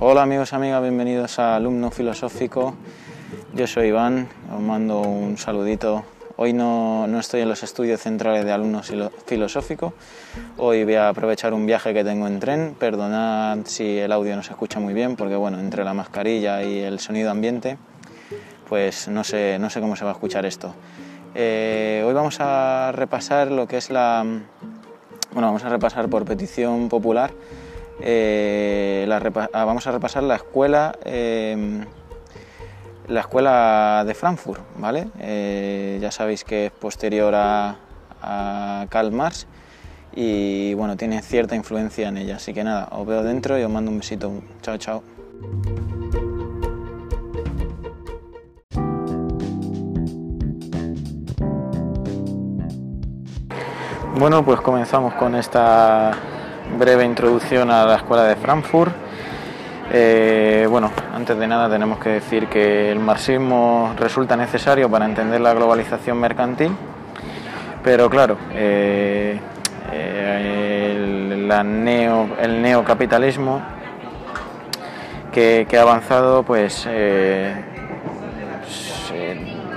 Hola amigos, amigas, bienvenidos a Alumno Filosófico. Yo soy Iván, os mando un saludito. Hoy no, no estoy en los estudios centrales de Alumno Filosófico. Hoy voy a aprovechar un viaje que tengo en tren. Perdonad si el audio no se escucha muy bien, porque bueno, entre la mascarilla y el sonido ambiente, pues no sé, no sé cómo se va a escuchar esto. Eh, hoy vamos a repasar lo que es la... Bueno, vamos a repasar por petición popular eh, ah, vamos a repasar la escuela, em, la escuela de Frankfurt, ¿vale? Eh, ya sabéis que es posterior a, a Karl y bueno, tiene cierta influencia en ella. Así que nada, os veo dentro y os mando un besito. Chao, chao. Bueno, pues comenzamos con esta breve introducción a la escuela de Frankfurt. Eh, bueno, antes de nada tenemos que decir que el marxismo resulta necesario para entender la globalización mercantil, pero claro, eh, el, neo, el, neocapitalismo que, ha avanzado pues eh,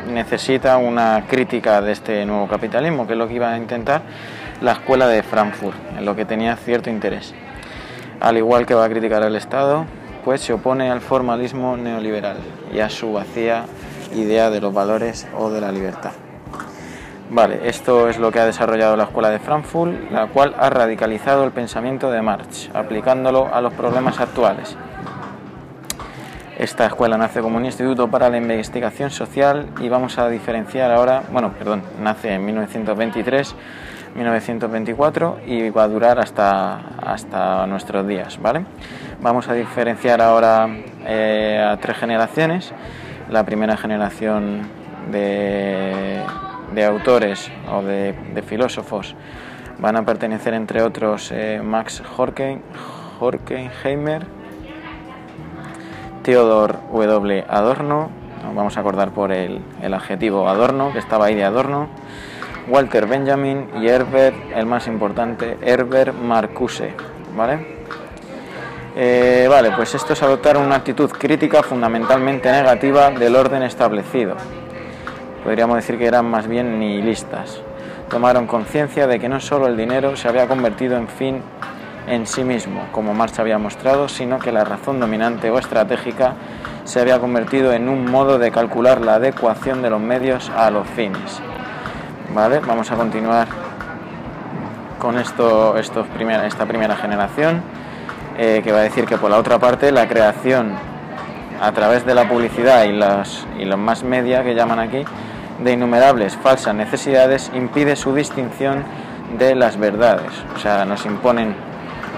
necesita una crítica de este nuevo capitalismo, que es lo que iba a intentar la escuela de Frankfurt, en lo que tenía cierto interés. Al igual que va a criticar al Estado, pues se opone al formalismo neoliberal y a su vacía idea de los valores o de la libertad. Vale, esto es lo que ha desarrollado la Escuela de Frankfurt, la cual ha radicalizado el pensamiento de Marx, aplicándolo a los problemas actuales. Esta escuela nace como un instituto para la investigación social y vamos a diferenciar ahora, bueno, perdón, nace en 1923 1924 y va a durar hasta, hasta nuestros días. ¿vale? Vamos a diferenciar ahora eh, a tres generaciones. La primera generación de, de autores o de, filósofos van a pertenecer entre otros eh, Max Horken, Horkheimer, Theodor W. Adorno, vamos a acordar por el, el adjetivo Adorno, que estaba ahí de Adorno, Walter Benjamin y Herbert, el más importante, Herbert Marcuse. ¿Vale? Eh, vale, pues estos adoptaron una actitud crítica fundamentalmente negativa del orden establecido. Podríamos decir que eran más bien nihilistas. Tomaron conciencia de que no solo el dinero se había convertido en fin en sí mismo, como Marx había mostrado, sino que la razón dominante o estratégica se había convertido en un modo de calcular la adecuación de los medios a los fines. ¿Vale? Vamos a continuar con esto, esta primera generación, eh, que va a decir que por la otra parte la creación a través de la publicidad y los, y los más media que llaman aquí, de innumerables falsas necesidades, impide su distinción de las verdades. O sea, nos imponen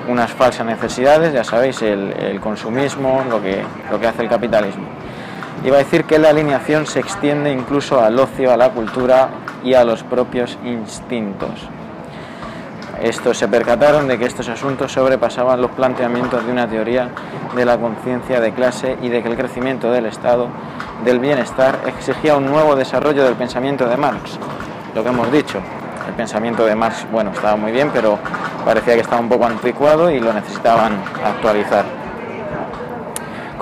unas falsas necesidades, ya sabéis, el, consumismo, lo que, lo que hace el capitalismo. Va a decir que la alineación se extiende incluso al ocio, a la cultura y a los propios instintos. Estos se percataron de que estos asuntos sobrepasaban los planteamientos de una teoría de la conciencia de clase y de que el crecimiento del Estado del bienestar exigía un nuevo desarrollo del pensamiento de Marx. Lo que hemos dicho, el pensamiento de Marx, bueno, estaba muy bien, pero parecía que estaba un poco anticuado y lo necesitaban actualizar.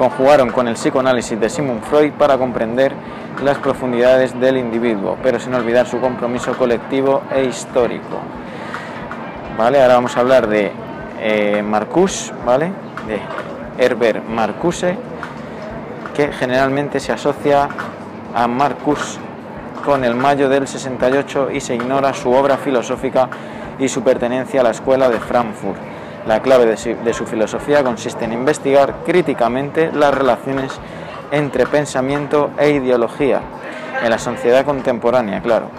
Conjugaron con el psicoanálisis de Sigmund Freud para comprender las profundidades del individuo, pero sin olvidar su compromiso colectivo e histórico. ¿Vale? Ahora vamos a hablar de eh, ¿vale? de Herbert Marcuse, que generalmente se asocia a Marcus con el mayo del 68 y se ignora su obra filosófica y su pertenencia a la escuela de Frankfurt. La clave de su filosofía consiste en investigar críticamente las relaciones entre pensamiento e ideología en la sociedad contemporánea, claro.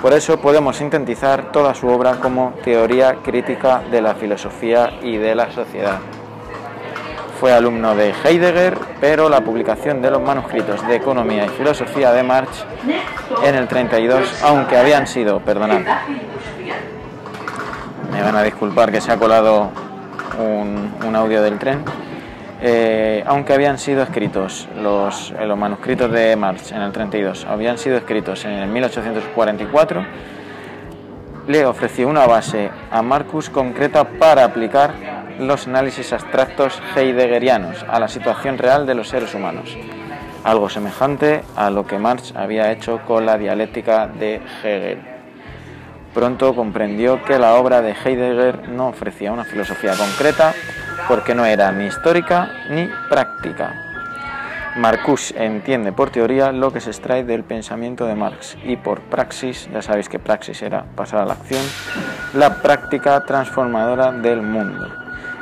Por eso podemos sintetizar toda su obra como teoría crítica de la filosofía y de la sociedad. Fue alumno de Heidegger, pero la publicación de los manuscritos de Economía y Filosofía de Marx en el 32, aunque habían sido, perdonad, me van a disculpar que se ha colado un, audio del tren, eh, aunque habían sido escritos los, eh, los, manuscritos de Marx en el 32, habían sido escritos en el 1844, le ofreció una base a Marcus concreta para aplicar los análisis abstractos heideggerianos a la situación real de los seres humanos, algo semejante a lo que Marx había hecho con la dialéctica de Hegel. Pronto comprendió que la obra de Heidegger no ofrecía una filosofía concreta porque no era ni histórica ni práctica. Marcus entiende por teoría lo que se extrae del pensamiento de Marx y por praxis, ya sabéis que praxis era pasar a la acción, la práctica transformadora del mundo.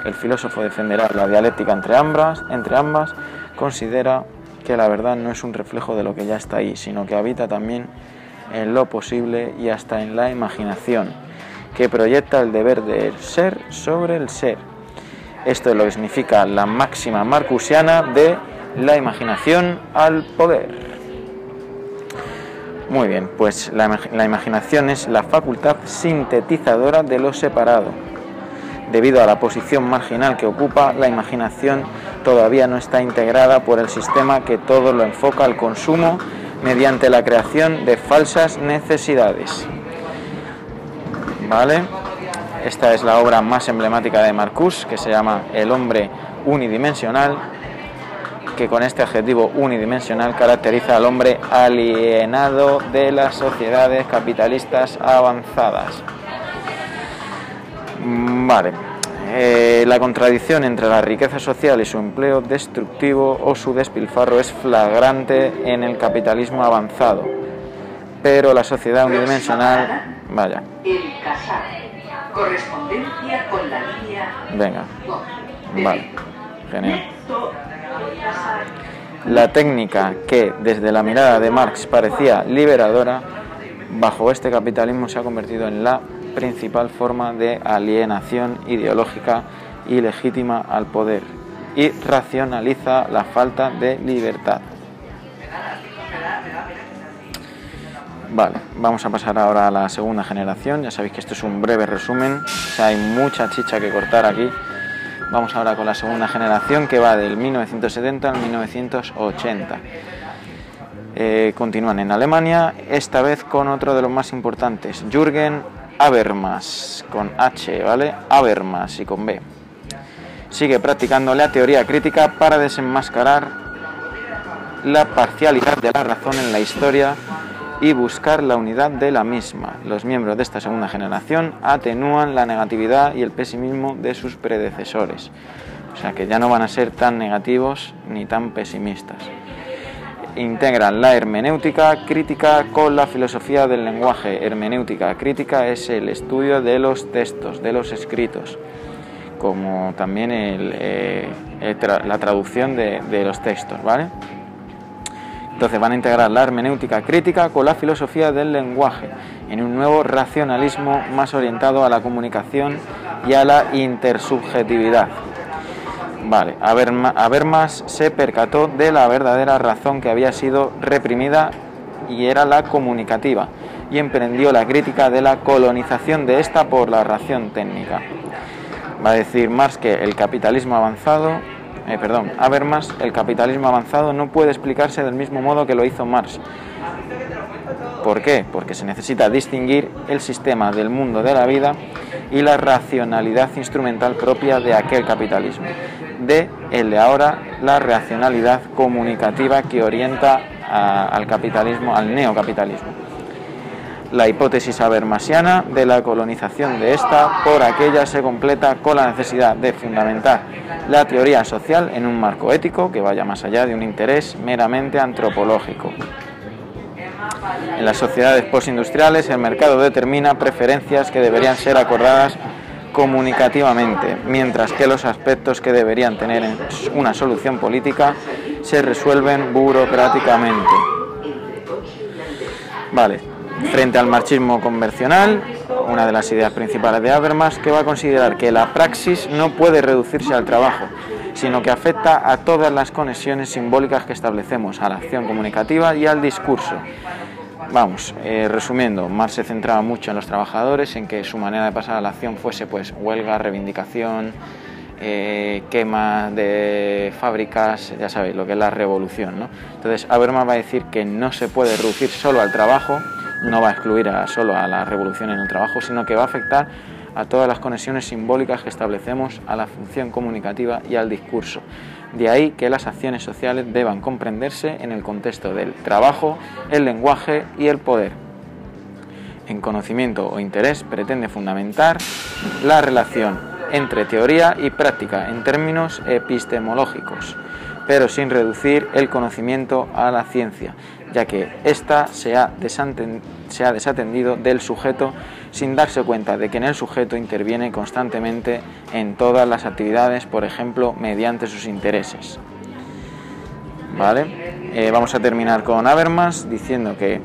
El filósofo defenderá la dialéctica entre ambas, entre ambas, considera que la verdad no es un reflejo de lo que ya está ahí, sino que habita también en lo posible y hasta en la imaginación, que proyecta el deber del ser sobre el ser. Esto es lo que significa la máxima marcusiana de la imaginación al poder. Muy bien, pues la, la, imaginación es la facultad sintetizadora de lo separado. Debido a la posición marginal que ocupa, la imaginación todavía no está integrada por el sistema que todo lo enfoca al consumo mediante la creación de falsas necesidades. ¿Vale? Esta es la obra más emblemática de Marcus, que se llama El hombre unidimensional, que con este adjetivo unidimensional caracteriza al hombre alienado de las sociedades capitalistas avanzadas. Vale. Eh, la contradicción entre la riqueza social y su empleo destructivo o su despilfarro es flagrante en el capitalismo avanzado. Pero la sociedad unidimensional, vaya. Correspondencia con la línea. Venga. Vale. Genial. La técnica que desde la mirada de Marx parecía liberadora, bajo este capitalismo se ha convertido en la principal forma de alienación ideológica y legítima al poder y racionaliza la falta de libertad. Vale, vamos a pasar ahora a la segunda generación. Ya sabéis que esto es un breve resumen, hay mucha chicha que cortar aquí. Vamos ahora con la segunda generación que va del 1970 al 1980. Eh, continúan en Alemania, esta vez con otro de los más importantes, Jürgen Habermas, con H, ¿vale? Habermas y con B. Sigue practicando la teoría crítica para desenmascarar la parcialidad de la razón en la historia y buscar la unidad de la misma. Los miembros de esta segunda generación atenúan la negatividad y el pesimismo de sus predecesores. O sea que ya no van a ser tan negativos ni tan pesimistas. Integran la hermenéutica crítica con la filosofía del lenguaje. Hermenéutica crítica es el estudio de los textos, de los escritos, como también eh, la traducción de, de los textos, ¿vale? Entonces van a integrar la hermenéutica crítica con la filosofía del lenguaje en un nuevo racionalismo más orientado a la comunicación y a la intersubjetividad. Vale, Habermas se percató de la verdadera razón que había sido reprimida y era la comunicativa y emprendió la crítica de la colonización de esta por la ración técnica. Va a decir Marx que el capitalismo avanzado eh, perdón, Habermas, el capitalismo avanzado no puede explicarse del mismo modo que lo hizo Marx. ¿Por qué? Porque se necesita distinguir el sistema del mundo de la vida y la racionalidad instrumental propia de aquel capitalismo, de el ahora la racionalidad comunicativa que orienta al capitalismo, al neocapitalismo. La hipótesis habermasiana de la colonización de esta por aquella se completa con la necesidad de fundamentar la teoría social en un marco ético que vaya más allá de un interés meramente antropológico. En las sociedades postindustriales el mercado determina preferencias que deberían ser acordadas comunicativamente, mientras que los aspectos que deberían tener una solución política se resuelven burocráticamente. Vale, frente al marxismo convencional, una de las ideas principales de Habermas, que va a considerar que la praxis no puede reducirse al trabajo, sino que afecta a todas las conexiones simbólicas que establecemos, a la acción comunicativa y al discurso. Vamos, eh, resumiendo, Marx se centraba mucho en los trabajadores, en que su manera de pasar a la acción fuese pues huelga, reivindicación, eh, quema de fábricas, ya sabéis, lo que es la revolución. ¿no? Entonces, Habermas va a decir que no se puede reducir solo al trabajo, no va a excluir a, solo a la revolución en el trabajo, sino que va a afectar a todas las conexiones simbólicas que establecemos a la función comunicativa y al discurso. De ahí que las acciones sociales deban comprenderse en el contexto del trabajo, el lenguaje y el poder. En conocimiento o interés pretende fundamentar la relación entre teoría y práctica en términos epistemológicos, pero sin reducir el conocimiento a la ciencia, ya que ésta se ha, desatendido del sujeto sin darse cuenta de que en el sujeto interviene constantemente en todas las actividades, por ejemplo, mediante sus intereses. ¿Vale? Eh, vamos a terminar con Habermas diciendo que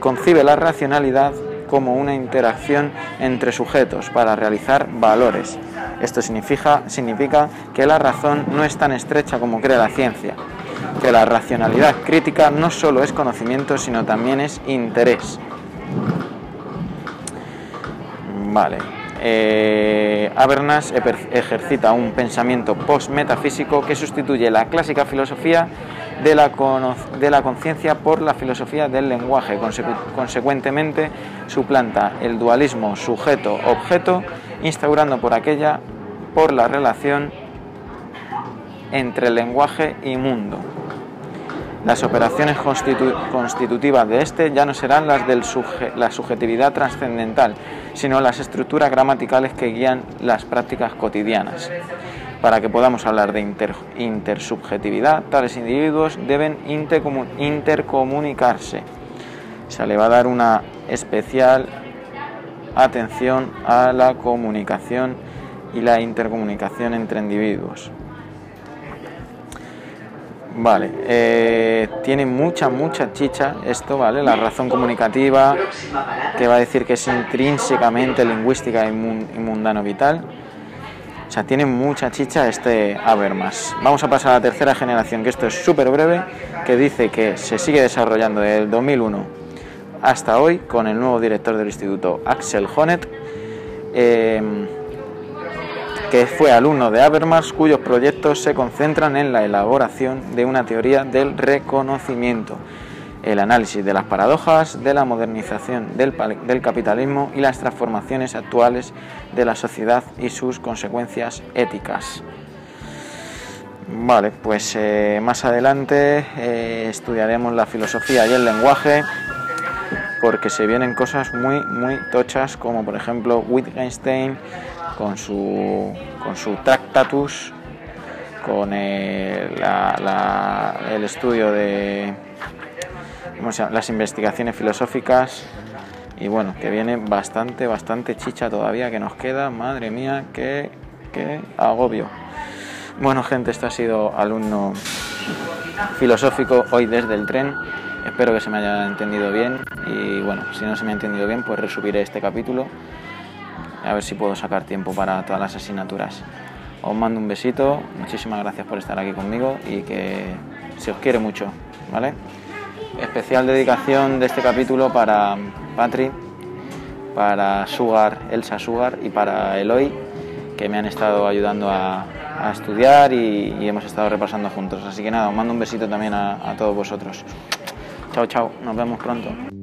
concibe la racionalidad como una interacción entre sujetos para realizar valores. Esto significa, que la razón no es tan estrecha como cree la ciencia, que la racionalidad crítica no solo es conocimiento, sino también es interés. Vale. Eh, ejercita un pensamiento post-metafísico que sustituye la clásica filosofía de la, conciencia por la filosofía del lenguaje. consecuentemente, suplanta el dualismo sujeto-objeto, instaurando por aquella por la relación entre lenguaje y mundo. Las operaciones constitutivas de este ya no serán las de la subjetividad trascendental, sino las estructuras gramaticales que guían las prácticas cotidianas. Para que podamos hablar de intersubjetividad, tales individuos deben intercomunicarse. Se le va a dar una especial atención a la comunicación y la intercomunicación entre individuos. Vale, eh, tiene mucha, mucha chicha esto, ¿vale? La razón comunicativa, que va a decir que es intrínsecamente lingüística y, mundano vital. O tiene mucha chicha este Habermas. Vamos a pasar a la tercera generación, que esto es súper breve, que dice que se sigue desarrollando desde el 2001 hasta hoy con el nuevo director del instituto, Axel Honneth. Eh, que fue alumno de Habermas, cuyos proyectos se concentran en la elaboración de una teoría del reconocimiento, el análisis de las paradojas de la modernización del, capitalismo y las transformaciones actuales de la sociedad y sus consecuencias éticas. Vale, pues eh, más adelante eh, estudiaremos la filosofía y el lenguaje porque se vienen cosas muy, muy tochas como por ejemplo Wittgenstein con su, con su Tractatus, con el, el estudio de las investigaciones filosóficas y bueno, que viene bastante, bastante chicha todavía que nos queda, madre mía, qué, qué agobio. Bueno gente, esto ha sido alumno filosófico hoy desde el tren. Espero que se me haya entendido bien y bueno, si no se me ha entendido bien, pues resubiré este capítulo a ver si puedo sacar tiempo para todas las asignaturas. Os mando un besito, muchísimas gracias por estar aquí conmigo y que se os quiere mucho, ¿vale? Especial dedicación de este capítulo para Patri, para Sugar, Elsa Sugar y para Eloy, que me han estado ayudando a, estudiar y, hemos estado repasando juntos. Así que nada, os mando un besito también a, a todos vosotros. Chao, chao, nos vemos pronto.